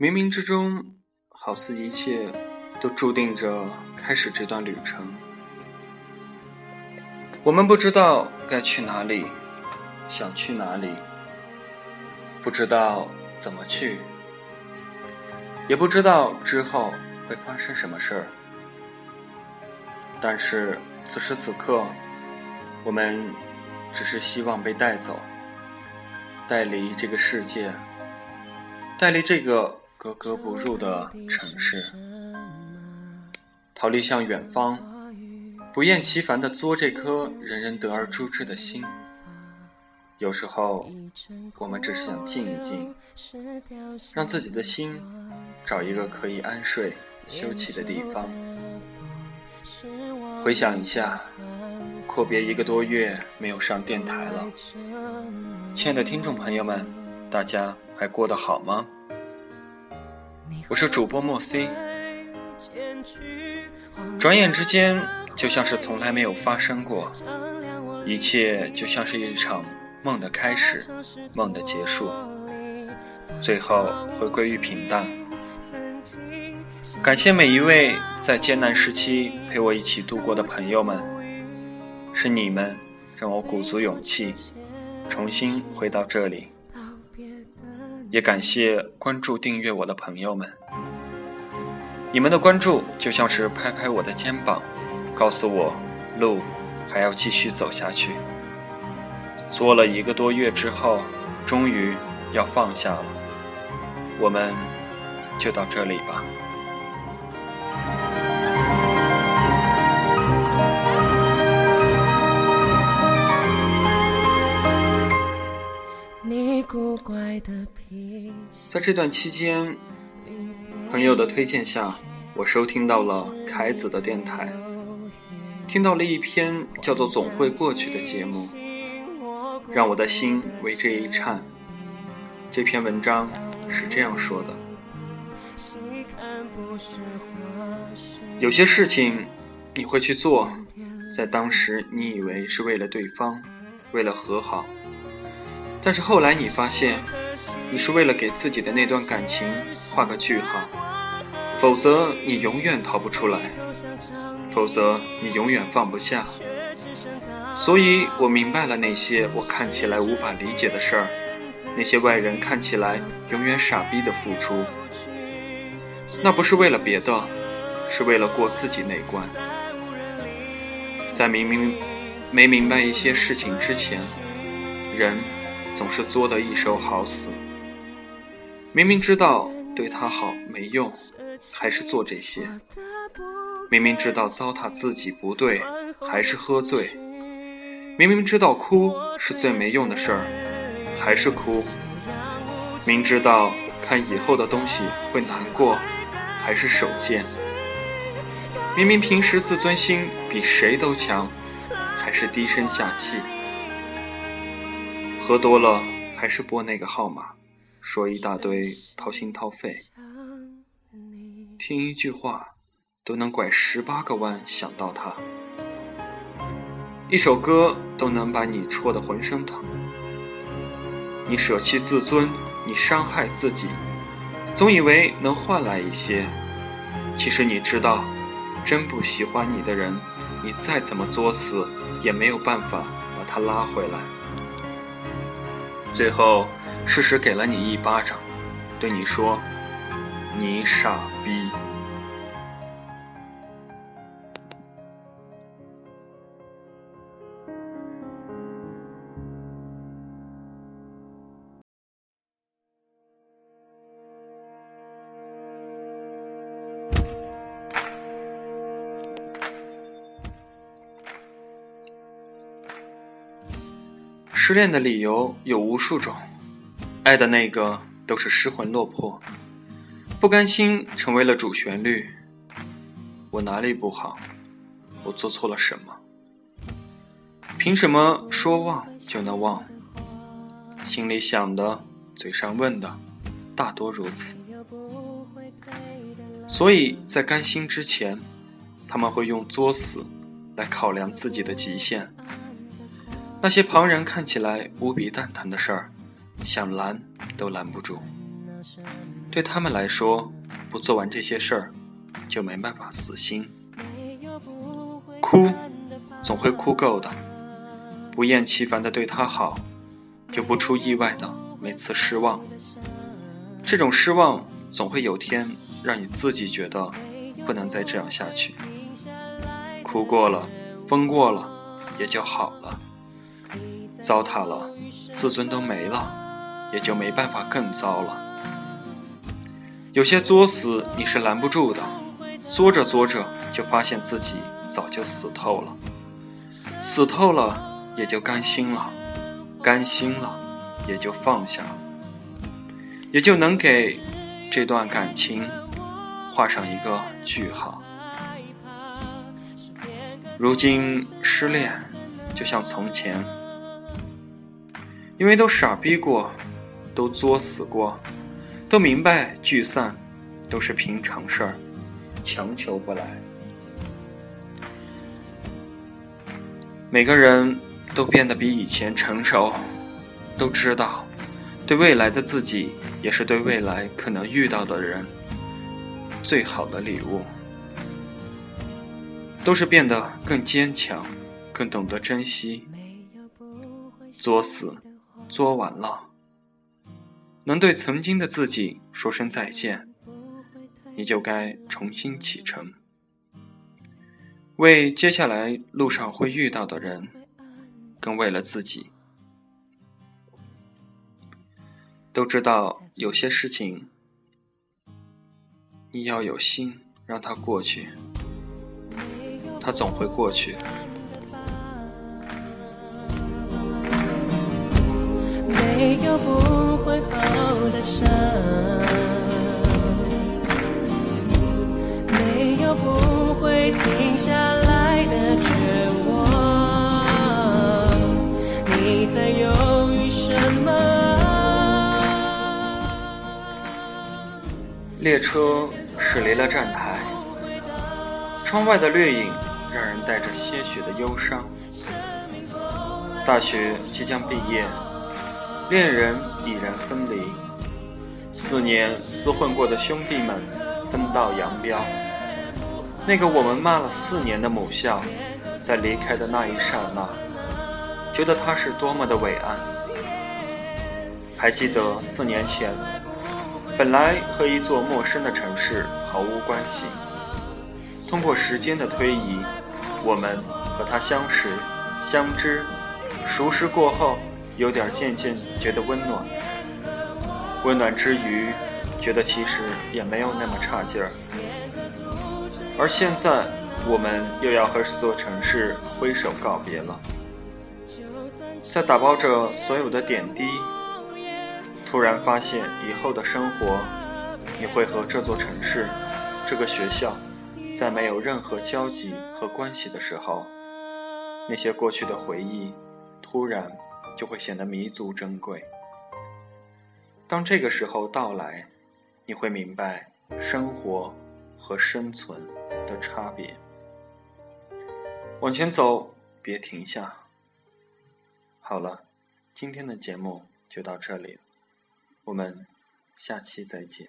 冥冥之中，好似一切都注定着开始这段旅程。我们不知道该去哪里，想去哪里，不知道怎么去，也不知道之后会发生什么事儿。但是此时此刻，我们只是希望被带走，带离这个世界，带离这个。格格不入的城市，逃离向远方，不厌其烦的作这颗人人得而诛之的心。有时候，我们只是想静一静，让自己的心找一个可以安睡休憩的地方。回想一下，阔别一个多月没有上电台了，亲爱的听众朋友们，大家还过得好吗？我是主播莫 C，转眼之间就像是从来没有发生过，一切就像是一场梦的开始，梦的结束，最后回归于平淡。感谢每一位在艰难时期陪我一起度过的朋友们，是你们让我鼓足勇气，重新回到这里。也感谢关注订阅我的朋友们，你们的关注就像是拍拍我的肩膀，告诉我路还要继续走下去。做了一个多月之后，终于要放下了，我们就到这里吧。在这段期间，朋友的推荐下，我收听到了凯子的电台，听到了一篇叫做《总会过去》的节目，让我的心为之一颤。这篇文章是这样说的：有些事情你会去做，在当时你以为是为了对方，为了和好。但是后来你发现，你是为了给自己的那段感情画个句号，否则你永远逃不出来，否则你永远放不下。所以我明白了那些我看起来无法理解的事儿，那些外人看起来永远傻逼的付出，那不是为了别的，是为了过自己那关。在明明没明白一些事情之前，人。总是作得一手好死。明明知道对他好没用，还是做这些；明明知道糟蹋自己不对，还是喝醉；明明知道哭是最没用的事儿，还是哭；明知道看以后的东西会难过，还是手贱；明明平时自尊心比谁都强，还是低声下气。喝多了还是拨那个号码，说一大堆掏心掏肺，听一句话都能拐十八个弯想到他，一首歌都能把你戳得浑身疼。你舍弃自尊，你伤害自己，总以为能换来一些，其实你知道，真不喜欢你的人，你再怎么作死也没有办法把他拉回来。最后，事实给了你一巴掌，对你说：“你傻逼。”失恋的理由有无数种，爱的那个都是失魂落魄，不甘心成为了主旋律。我哪里不好？我做错了什么？凭什么说忘就能忘？心里想的，嘴上问的，大多如此。所以在甘心之前，他们会用作死来考量自己的极限。那些旁人看起来无比蛋疼的事儿，想拦都拦不住。对他们来说，不做完这些事儿，就没办法死心。哭，总会哭够的。不厌其烦的对他好，就不出意外的每次失望。这种失望总会有天让你自己觉得不能再这样下去。哭过了，疯过了，也就好了。糟蹋了，自尊都没了，也就没办法更糟了。有些作死你是拦不住的，作着作着就发现自己早就死透了，死透了也就甘心了，甘心了也就放下了，也就能给这段感情画上一个句号。如今失恋就像从前，因为都傻逼过，都作死过。都明白聚散都是平常事儿，强求不来。每个人都变得比以前成熟，都知道，对未来的自己也是对未来可能遇到的人最好的礼物。都是变得更坚强，更懂得珍惜。作死，作完了。能对曾经的自己说声再见，你就该重新启程，为接下来路上会遇到的人，更为了自己。都知道有些事情，你要有心让它过去，它总会过去。没有不会好在犹豫什么？列车驶离了站台，窗外的掠影让人带着些许的忧伤。大学即将毕业。恋人已然分离，四年厮混过的兄弟们分道扬镳。那个我们骂了四年的母校，在离开的那一刹那，觉得它是多么的伟岸。还记得四年前，本来和一座陌生的城市毫无关系，通过时间的推移，我们和它相识、相知、熟识过后。有点渐渐觉得温暖，温暖之余，觉得其实也没有那么差劲儿。而现在，我们又要和这座城市挥手告别了。在打包着所有的点滴，突然发现以后的生活，你会和这座城市、这个学校，在没有任何交集和关系的时候，那些过去的回忆，突然。就会显得弥足珍贵。当这个时候到来，你会明白生活和生存的差别。往前走，别停下。好了，今天的节目就到这里了，我们下期再见。